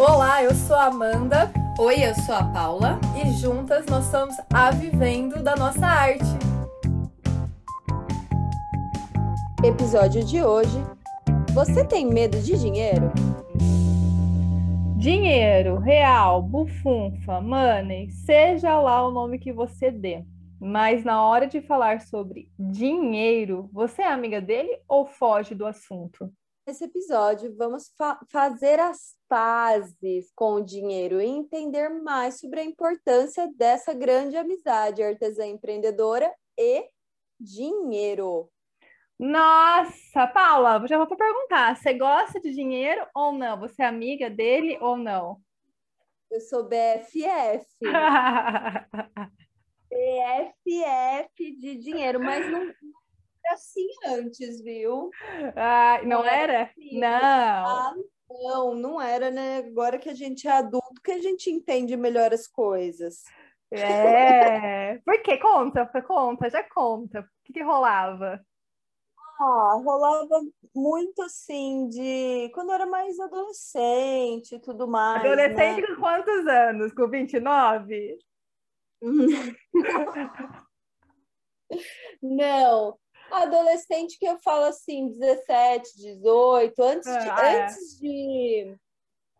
Olá, eu sou a Amanda. Oi, eu sou a Paula. E juntas nós somos a Vivendo da Nossa Arte. Episódio de hoje. Você tem medo de dinheiro? Dinheiro, real, bufunfa, money, seja lá o nome que você dê. Mas na hora de falar sobre dinheiro, você é amiga dele ou foge do assunto? Nesse episódio, vamos fa fazer as pazes com o dinheiro e entender mais sobre a importância dessa grande amizade artesã empreendedora e dinheiro. Nossa, Paula, já vou perguntar: você gosta de dinheiro ou não? Você é amiga dele ou não? Eu sou BFF. BFF de dinheiro, mas não era assim antes, viu? Ah, não, não era? Assim. Não. Ah, não, não era, né? Agora que a gente é adulto, que a gente entende melhor as coisas. É. Por que? Conta, conta, já conta. O que, que rolava? Ah, rolava muito assim de quando eu era mais adolescente e tudo mais. Adolescente né? com quantos anos? Com 29? Não, adolescente que eu falo assim, 17, 18, antes de, ah, é. antes de,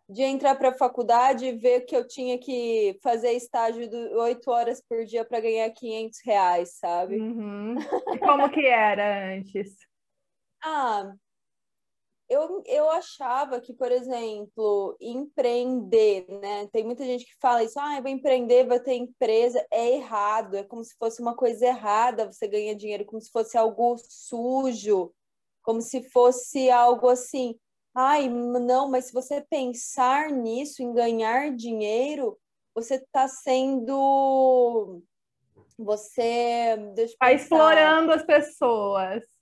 de entrar para a faculdade e ver que eu tinha que fazer estágio de 8 horas por dia para ganhar 500 reais, sabe? Uhum. Como que era antes? Ah, eu, eu achava que, por exemplo, empreender, né? Tem muita gente que fala isso, ah, eu vou empreender, vou ter empresa. É errado, é como se fosse uma coisa errada você ganha dinheiro, como se fosse algo sujo, como se fosse algo assim. Ai, não, mas se você pensar nisso, em ganhar dinheiro, você está sendo. Você. Está explorando as pessoas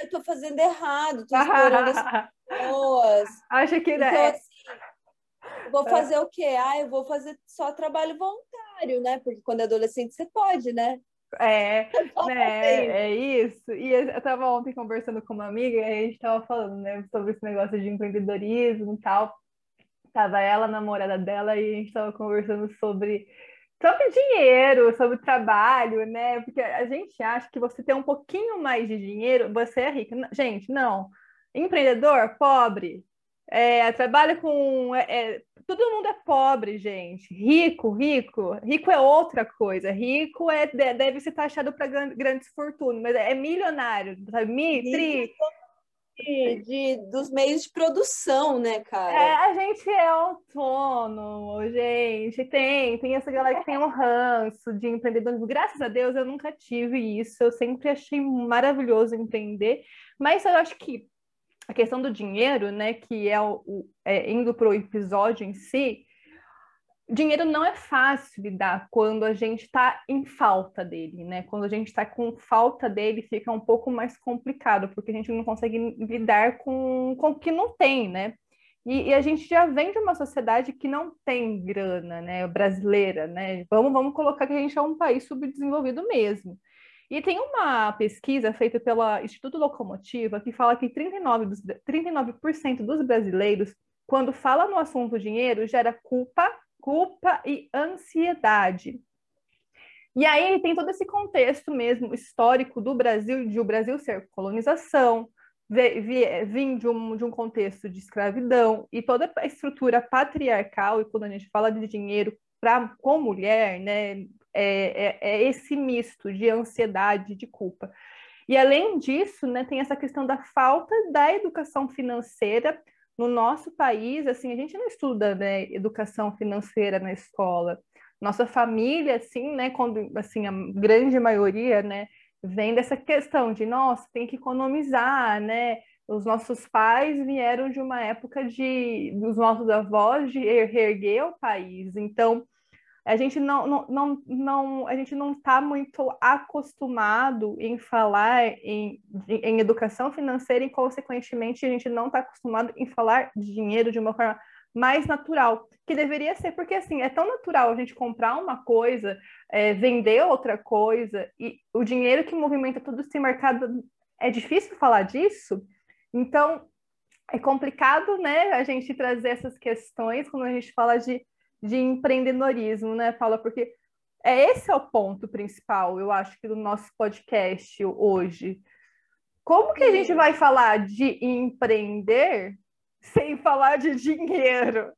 eu tô fazendo errado, tô explorando as pessoas. Acha que então, é... assim, vou fazer é. o quê? Ah, eu vou fazer só trabalho voluntário, né? Porque quando é adolescente você pode, né? É, né, é isso. E eu estava ontem conversando com uma amiga e a gente estava falando, né, sobre esse negócio de empreendedorismo e tal. Tava ela, a namorada dela, e a gente estava conversando sobre sobre dinheiro, sobre trabalho, né? Porque a gente acha que você tem um pouquinho mais de dinheiro, você é rico. Gente, não. Empreendedor, pobre. É, trabalha com. É, é, todo mundo é pobre, gente. Rico, rico. Rico é outra coisa. Rico é deve ser taxado para grandes fortunas, mas é milionário, sabe? Mi, tri, de, dos meios de produção, né, cara? É, a gente é autônomo, gente. Tem, tem essa galera que tem um ranço de empreendedorismo. Graças a Deus eu nunca tive isso. Eu sempre achei maravilhoso empreender. Mas eu acho que a questão do dinheiro, né, que é, o, é indo para o episódio em si, dinheiro não é fácil lidar quando a gente está em falta dele, né? Quando a gente está com falta dele, fica um pouco mais complicado, porque a gente não consegue lidar com, com o que não tem, né? E, e, a gente já vem de uma sociedade que não tem grana, né? Brasileira, né? Vamos, vamos colocar que a gente é um país subdesenvolvido mesmo. E tem uma pesquisa feita pelo Instituto Locomotiva que fala que 39%, dos, 39 dos brasileiros, quando fala no assunto dinheiro, gera culpa culpa e ansiedade. E aí tem todo esse contexto mesmo histórico do Brasil, de o Brasil ser colonização, vir de um, de um contexto de escravidão e toda a estrutura patriarcal, e quando a gente fala de dinheiro pra, com mulher, né, é, é, é esse misto de ansiedade, de culpa. E além disso, né, tem essa questão da falta da educação financeira no nosso país, assim, a gente não estuda né, educação financeira na escola. Nossa família, assim, né, quando, assim, a grande maioria, né, vem dessa questão de, nossa, tem que economizar, né? Os nossos pais vieram de uma época de, dos nossos avós, de reerguer o país. Então, a gente não, não, não, não a gente não está muito acostumado em falar em, em educação financeira e, consequentemente, a gente não está acostumado em falar de dinheiro de uma forma mais natural, que deveria ser, porque assim, é tão natural a gente comprar uma coisa, é, vender outra coisa, e o dinheiro que movimenta todo esse mercado, é difícil falar disso, então é complicado, né, a gente trazer essas questões quando a gente fala de, de empreendedorismo, né, Paula? Porque é esse é o ponto principal, eu acho, que do nosso podcast hoje. Como que a gente vai falar de empreender sem falar de dinheiro?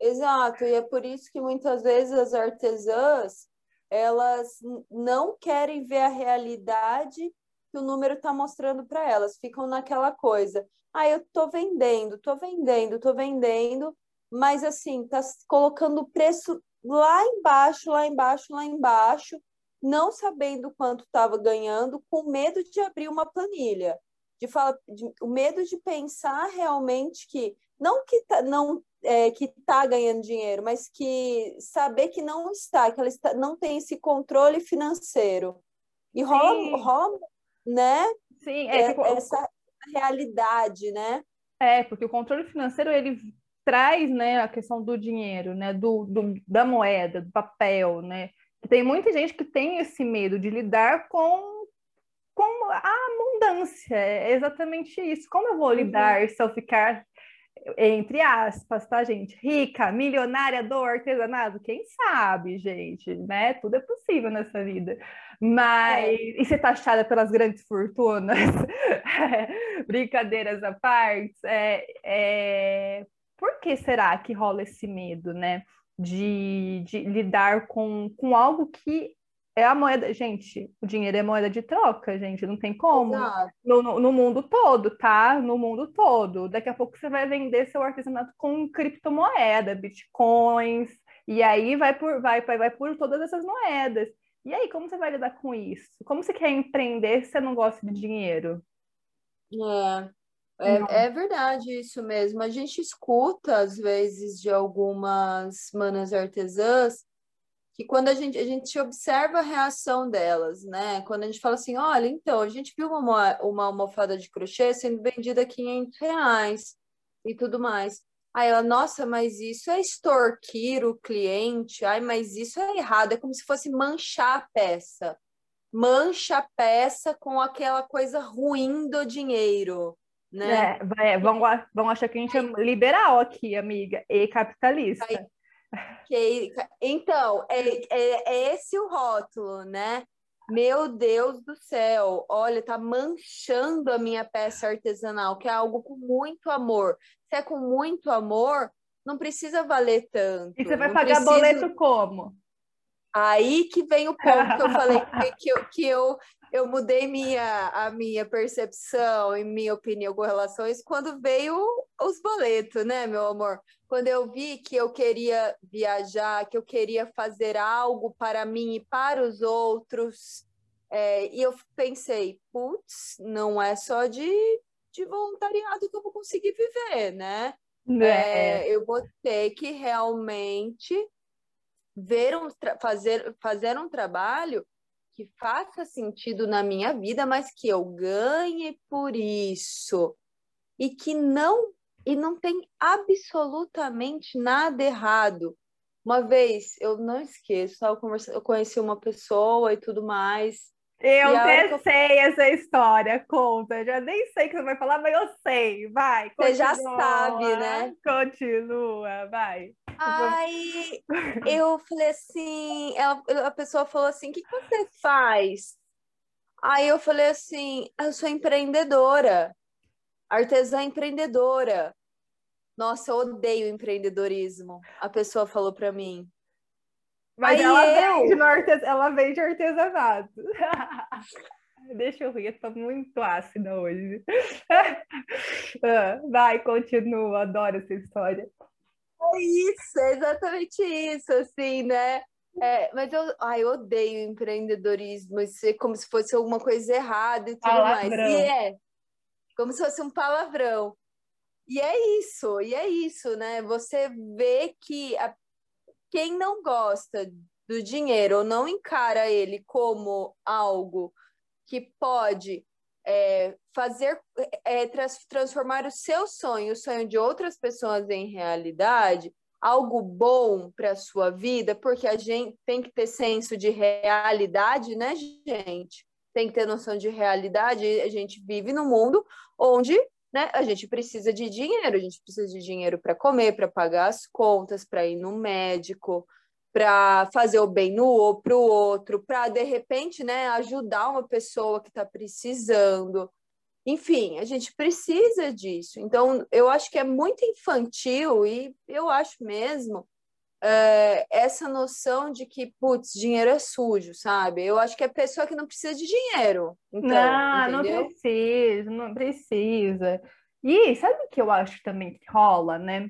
Exato, e é por isso que muitas vezes as artesãs elas não querem ver a realidade que o número está mostrando para elas, ficam naquela coisa. Ah, eu estou vendendo, estou vendendo, estou vendendo, mas assim, está colocando o preço lá embaixo, lá embaixo, lá embaixo, não sabendo quanto estava ganhando, com medo de abrir uma planilha, de falar, de, o medo de pensar realmente que não que tá, não é, que está ganhando dinheiro, mas que saber que não está, que ela está, não tem esse controle financeiro. E rola, rola né? Sim, é, é, essa realidade, né? É, porque o controle financeiro ele traz, né, a questão do dinheiro, né, do, do da moeda, do papel, né? Tem muita gente que tem esse medo de lidar com com a abundância, é exatamente isso. Como eu vou uhum. lidar uhum. se eu ficar entre aspas, tá, gente? Rica, milionária do artesanato, quem sabe, gente, né? Tudo é possível nessa vida. Mas, é. e ser taxada pelas grandes fortunas, brincadeiras à parte, é, é... por que será que rola esse medo, né? De, de lidar com, com algo que é a moeda, gente, o dinheiro é moeda de troca, gente, não tem como. No, no, no, mundo todo, tá? No mundo todo. Daqui a pouco você vai vender seu artesanato com criptomoeda, bitcoins, e aí vai por, vai, vai, vai por todas essas moedas. E aí, como você vai lidar com isso? Como você quer empreender se você não gosta de dinheiro? É, é, é, verdade isso mesmo. A gente escuta, às vezes, de algumas manas artesãs que quando a gente, a gente observa a reação delas, né? Quando a gente fala assim, olha, então, a gente viu uma, uma almofada de crochê sendo vendida a 500 reais e tudo mais. Aí ela, nossa, mas isso é extorquir o cliente, ai, mas isso é errado, é como se fosse manchar a peça. Mancha a peça com aquela coisa ruim do dinheiro, né? É, vão, vão achar que a gente é liberal aqui, amiga, e capitalista. Que, então, é, é, é esse o rótulo, né? Meu Deus do céu, olha, tá manchando a minha peça artesanal, que é algo com muito amor. Se é com muito amor, não precisa valer tanto. E você vai pagar precisa... boleto como? Aí que vem o ponto que eu falei que, eu, que eu, eu mudei minha, a minha percepção e minha opinião com relação a isso quando veio os boletos, né, meu amor? Quando eu vi que eu queria viajar, que eu queria fazer algo para mim e para os outros, é, e eu pensei, putz, não é só de, de voluntariado que eu vou conseguir viver, né? É. É, eu vou ter que realmente ver um fazer, fazer um trabalho que faça sentido na minha vida, mas que eu ganhe por isso e que não e não tem absolutamente nada errado. Uma vez, eu não esqueço, eu conheci uma pessoa e tudo mais. Eu sei essa história, conta. Já nem sei o que você vai falar, mas eu sei. Vai, continua. Você já sabe, né? Continua, vai. Aí eu falei assim, ela, a pessoa falou assim, o que, que você faz? Aí eu falei assim, eu sou empreendedora, artesã empreendedora. Nossa, eu odeio empreendedorismo. A pessoa falou para mim. Mas Aí ela, eu... vende artes... ela vende artesanato. Deixa eu rir, eu tô muito ácida hoje. Ah, vai, continua, adoro essa história. É isso, é exatamente isso, assim, né? É, mas eu, ai, eu odeio empreendedorismo, isso é como se fosse alguma coisa errada e tudo palavrão. mais. E é, como se fosse um palavrão. E é isso, e é isso, né? Você vê que a, quem não gosta do dinheiro ou não encara ele como algo que pode é, fazer é, transformar o seu sonho, o sonho de outras pessoas em realidade, algo bom para a sua vida, porque a gente tem que ter senso de realidade, né, gente? Tem que ter noção de realidade. A gente vive num mundo onde né? A gente precisa de dinheiro, a gente precisa de dinheiro para comer, para pagar as contas, para ir no médico, para fazer o bem no para o outro, para de repente, né, ajudar uma pessoa que está precisando. Enfim, a gente precisa disso. Então, eu acho que é muito infantil e eu acho mesmo é, essa noção de que, putz, dinheiro é sujo, sabe? Eu acho que é pessoa que não precisa de dinheiro. Então, não, entendeu? não precisa, não precisa. E sabe o que eu acho também que rola, né?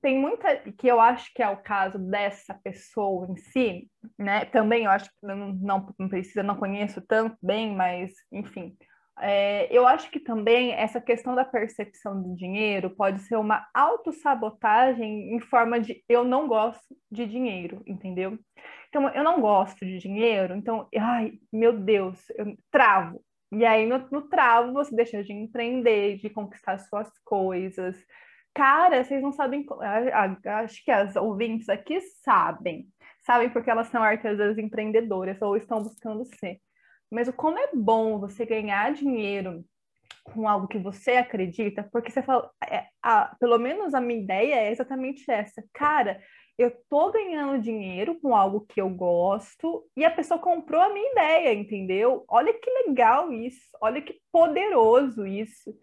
Tem muita que eu acho que é o caso dessa pessoa em si, né? Também eu acho que não, não, não precisa, não conheço tanto bem, mas enfim é, eu acho que também essa questão da percepção do dinheiro pode ser uma autossabotagem em forma de eu não gosto de dinheiro, entendeu? Então, eu não gosto de dinheiro, então, ai, meu Deus, eu travo. E aí, no, no travo, você deixa de empreender, de conquistar suas coisas. Cara, vocês não sabem. Acho que as ouvintes aqui sabem. Sabem porque elas são artesãs empreendedoras ou estão buscando ser. Mas o como é bom você ganhar dinheiro com algo que você acredita, porque você fala, é, a, pelo menos a minha ideia é exatamente essa. Cara, eu tô ganhando dinheiro com algo que eu gosto e a pessoa comprou a minha ideia, entendeu? Olha que legal isso, olha que poderoso isso.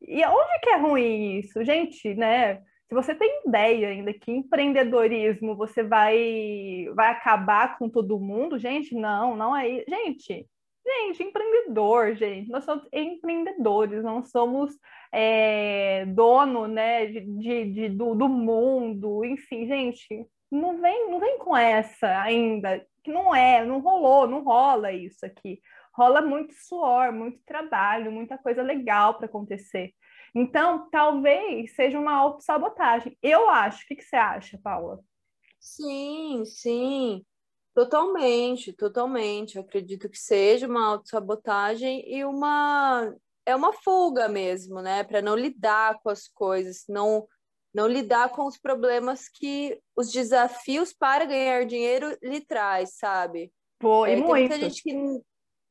E onde que é ruim isso? Gente, né? Se você tem ideia ainda que empreendedorismo você vai vai acabar com todo mundo, gente, não, não é. Gente, Gente, empreendedor, gente, nós somos empreendedores, não somos é, dono, né, de, de, de do, do, mundo, enfim, gente, não vem, não vem com essa ainda, que não é, não rolou, não rola isso aqui. Rola muito suor, muito trabalho, muita coisa legal para acontecer. Então, talvez seja uma autossabotagem. Eu acho. O que, que você acha, Paula? Sim, sim. Totalmente, totalmente. Acredito que seja uma autossabotagem e uma é uma fuga mesmo, né? Para não lidar com as coisas, não não lidar com os problemas que os desafios para ganhar dinheiro lhe traz, sabe? Pô, e é, muito. Tem muita gente que,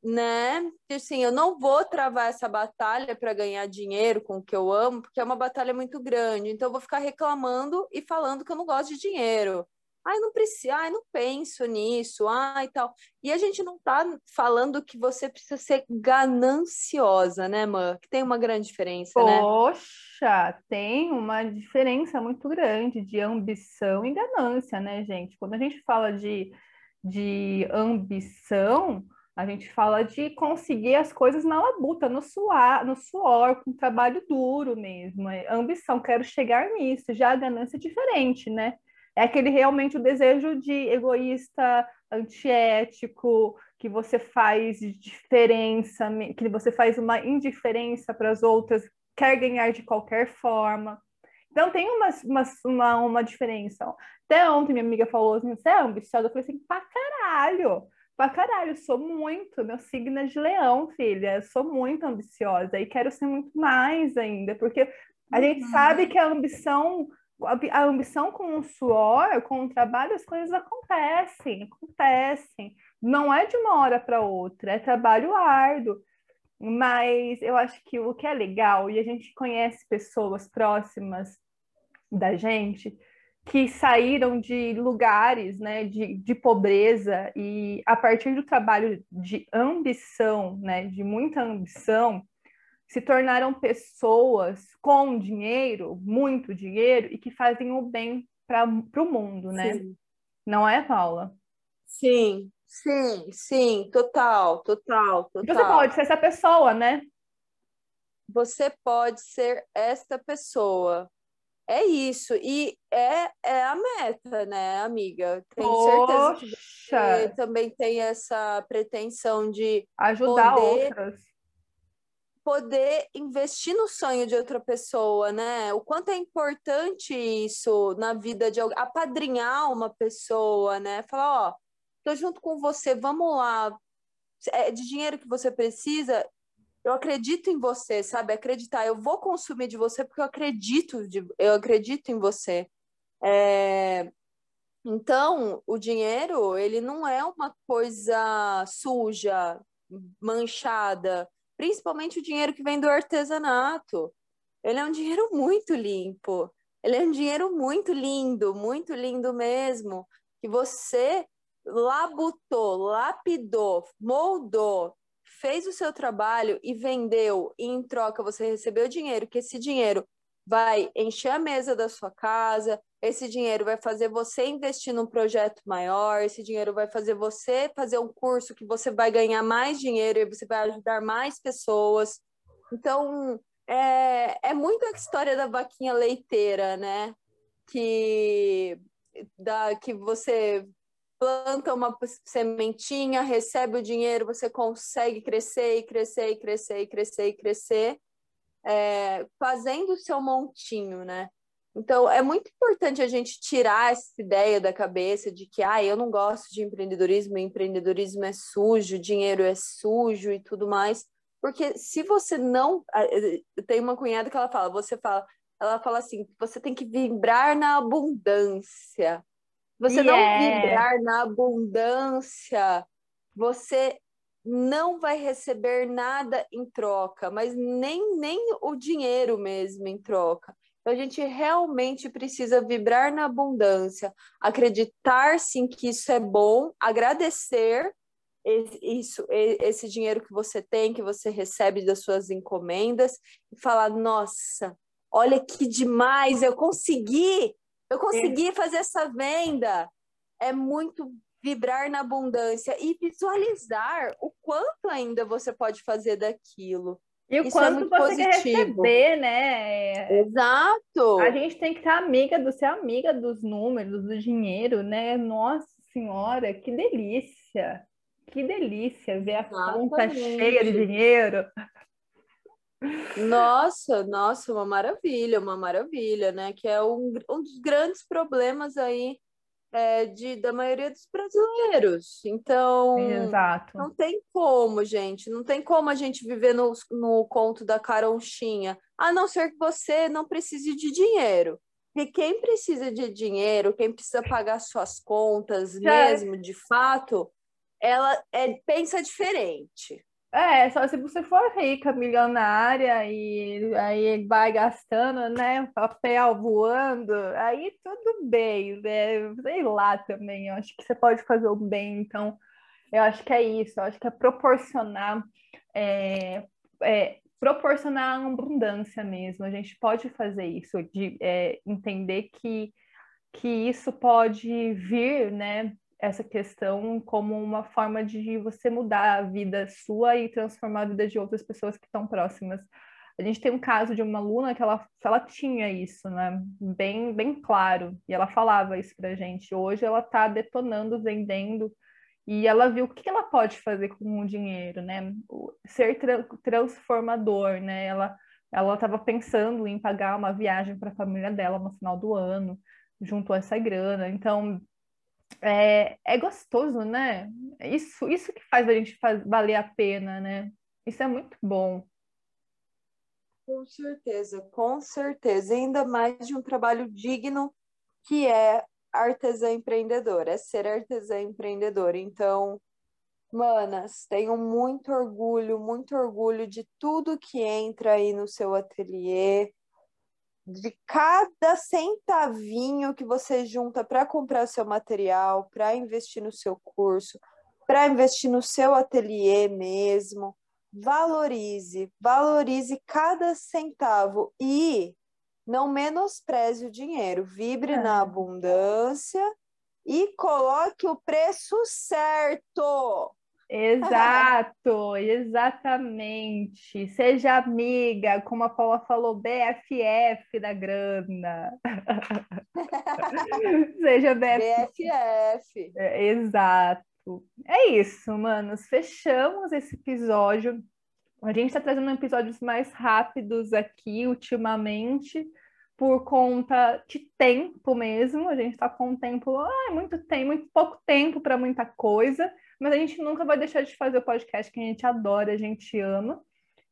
né? Assim, eu não vou travar essa batalha para ganhar dinheiro com o que eu amo, porque é uma batalha muito grande. Então eu vou ficar reclamando e falando que eu não gosto de dinheiro. Ai, não precisa, ai, não penso nisso, ai, tal. E a gente não tá falando que você precisa ser gananciosa, né, Mã? Que tem uma grande diferença, Poxa, né? Poxa, tem uma diferença muito grande de ambição e ganância, né, gente? Quando a gente fala de, de ambição, a gente fala de conseguir as coisas na labuta, no suor, no suor, com trabalho duro mesmo. É ambição, quero chegar nisso. Já a ganância é diferente, né? É aquele realmente o desejo de egoísta, antiético, que você faz diferença, que você faz uma indiferença para as outras, quer ganhar de qualquer forma. Então tem uma, uma, uma, uma diferença. Até ontem minha amiga falou assim, você é ambiciosa? Eu falei assim, pra caralho, pra caralho, sou muito, meu signo é de leão, filha, sou muito ambiciosa e quero ser muito mais ainda, porque a uhum. gente sabe que a ambição a ambição com o suor, com o trabalho, as coisas acontecem, acontecem. Não é de uma hora para outra, é trabalho árduo. Mas eu acho que o que é legal, e a gente conhece pessoas próximas da gente que saíram de lugares né, de, de pobreza e a partir do trabalho de ambição, né, de muita ambição, se tornaram pessoas com dinheiro, muito dinheiro, e que fazem o bem para o mundo, né? Sim. Não é, Paula? Sim, sim, sim, total, total, total. Você pode ser essa pessoa, né? Você pode ser esta pessoa. É isso. E é, é a meta, né, amiga? Tenho Poxa. certeza que você também tem essa pretensão de ajudar poder... outras poder investir no sonho de outra pessoa, né? O quanto é importante isso na vida de alguém, apadrinhar uma pessoa, né? Falar, ó, tô junto com você, vamos lá. É de dinheiro que você precisa, eu acredito em você, sabe? Acreditar, eu vou consumir de você porque eu acredito, de, eu acredito em você. É... Então, o dinheiro, ele não é uma coisa suja, manchada, principalmente o dinheiro que vem do artesanato. Ele é um dinheiro muito limpo. Ele é um dinheiro muito lindo, muito lindo mesmo, que você labutou, lapidou, moldou, fez o seu trabalho e vendeu, e em troca você recebeu dinheiro, que esse dinheiro vai encher a mesa da sua casa, esse dinheiro vai fazer você investir num projeto maior, esse dinheiro vai fazer você fazer um curso que você vai ganhar mais dinheiro e você vai ajudar mais pessoas. Então, é, é muito a história da vaquinha leiteira, né? Que, da, que você planta uma sementinha, recebe o dinheiro, você consegue crescer e crescer e crescer e crescer e crescer, é, fazendo o seu montinho, né? Então, é muito importante a gente tirar essa ideia da cabeça de que, ah, eu não gosto de empreendedorismo, empreendedorismo é sujo, dinheiro é sujo e tudo mais, porque se você não. Tem uma cunhada que ela fala, você fala, ela fala assim: você tem que vibrar na abundância. Você yeah. não é. vibrar na abundância, você não vai receber nada em troca, mas nem, nem o dinheiro mesmo em troca. Então, a gente realmente precisa vibrar na abundância, acreditar sim que isso é bom, agradecer isso, esse dinheiro que você tem, que você recebe das suas encomendas, e falar: nossa, olha que demais, eu consegui, eu consegui é. fazer essa venda. É muito vibrar na abundância e visualizar o quanto ainda você pode fazer daquilo. E o Isso é quanto é você positivo. quer receber, né? Exato. A gente tem que estar amiga do ser amiga dos números, do dinheiro, né? Nossa senhora, que delícia! Que delícia ver a Exatamente. conta cheia de dinheiro. Nossa, nossa, uma maravilha, uma maravilha, né? Que é um, um dos grandes problemas aí é, de, da maioria dos brasileiros. Então, Exato. não tem como, gente, não tem como a gente viver no, no conto da caronchinha, a não ser que você não precise de dinheiro. E quem precisa de dinheiro, quem precisa pagar suas contas Já... mesmo, de fato, ela é, pensa diferente. É, só se você for rica, milionária, e aí vai gastando, né? Papel voando, aí tudo bem, né? Sei lá também, eu acho que você pode fazer o bem, então eu acho que é isso, eu acho que é proporcionar, é, é, proporcionar abundância mesmo, a gente pode fazer isso, de é, entender que, que isso pode vir, né? Essa questão como uma forma de você mudar a vida sua e transformar a vida de outras pessoas que estão próximas. A gente tem um caso de uma aluna que ela, ela tinha isso, né? Bem, bem claro. E ela falava isso pra gente. Hoje ela está detonando, vendendo, e ela viu o que ela pode fazer com o dinheiro, né? Ser tra transformador, né? Ela ela estava pensando em pagar uma viagem para a família dela no final do ano, junto a essa grana. Então, é, é gostoso, né? Isso, isso que faz a gente faz, valer a pena, né? Isso é muito bom. Com certeza, com certeza. Ainda mais de um trabalho digno que é artesã empreendedora, é ser artesã empreendedora. Então, manas, tenho muito orgulho, muito orgulho de tudo que entra aí no seu ateliê, de cada centavinho que você junta para comprar seu material, para investir no seu curso, para investir no seu ateliê mesmo. Valorize, valorize cada centavo e não menospreze o dinheiro, vibre é. na abundância e coloque o preço certo. Exato, exatamente. Seja amiga, como a Paula falou, BFF da grana. Seja BFF. BFF. É, exato. É isso, manos. Fechamos esse episódio. A gente está trazendo episódios mais rápidos aqui ultimamente, por conta de tempo mesmo. A gente está com um tempo, ah, muito tempo, muito pouco tempo para muita coisa mas a gente nunca vai deixar de fazer o podcast que a gente adora, a gente ama,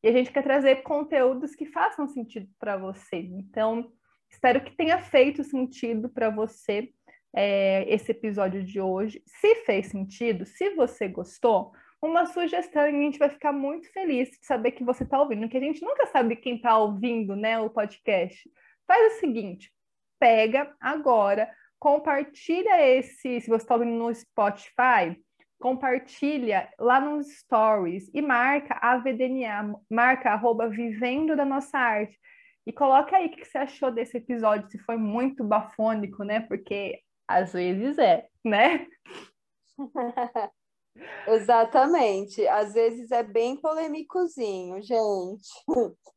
e a gente quer trazer conteúdos que façam sentido para você. Então, espero que tenha feito sentido para você é, esse episódio de hoje. Se fez sentido, se você gostou, uma sugestão e a gente vai ficar muito feliz de saber que você está ouvindo, que a gente nunca sabe quem está ouvindo, né, o podcast. Faz o seguinte, pega agora, compartilha esse, se você está ouvindo no Spotify, compartilha lá nos stories e marca a VDNA, marca arroba vivendo da nossa arte. E coloca aí o que você achou desse episódio, se foi muito bafônico, né? Porque às vezes é, né? Exatamente. Às vezes é bem polêmicozinho, gente.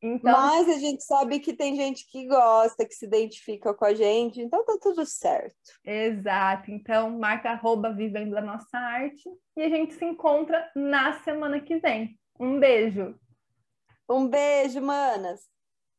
Então... Mas a gente sabe que tem gente que gosta, que se identifica com a gente, então tá tudo certo. Exato. Então, marca arroba Vivendo a Nossa Arte e a gente se encontra na semana que vem. Um beijo. Um beijo, manas.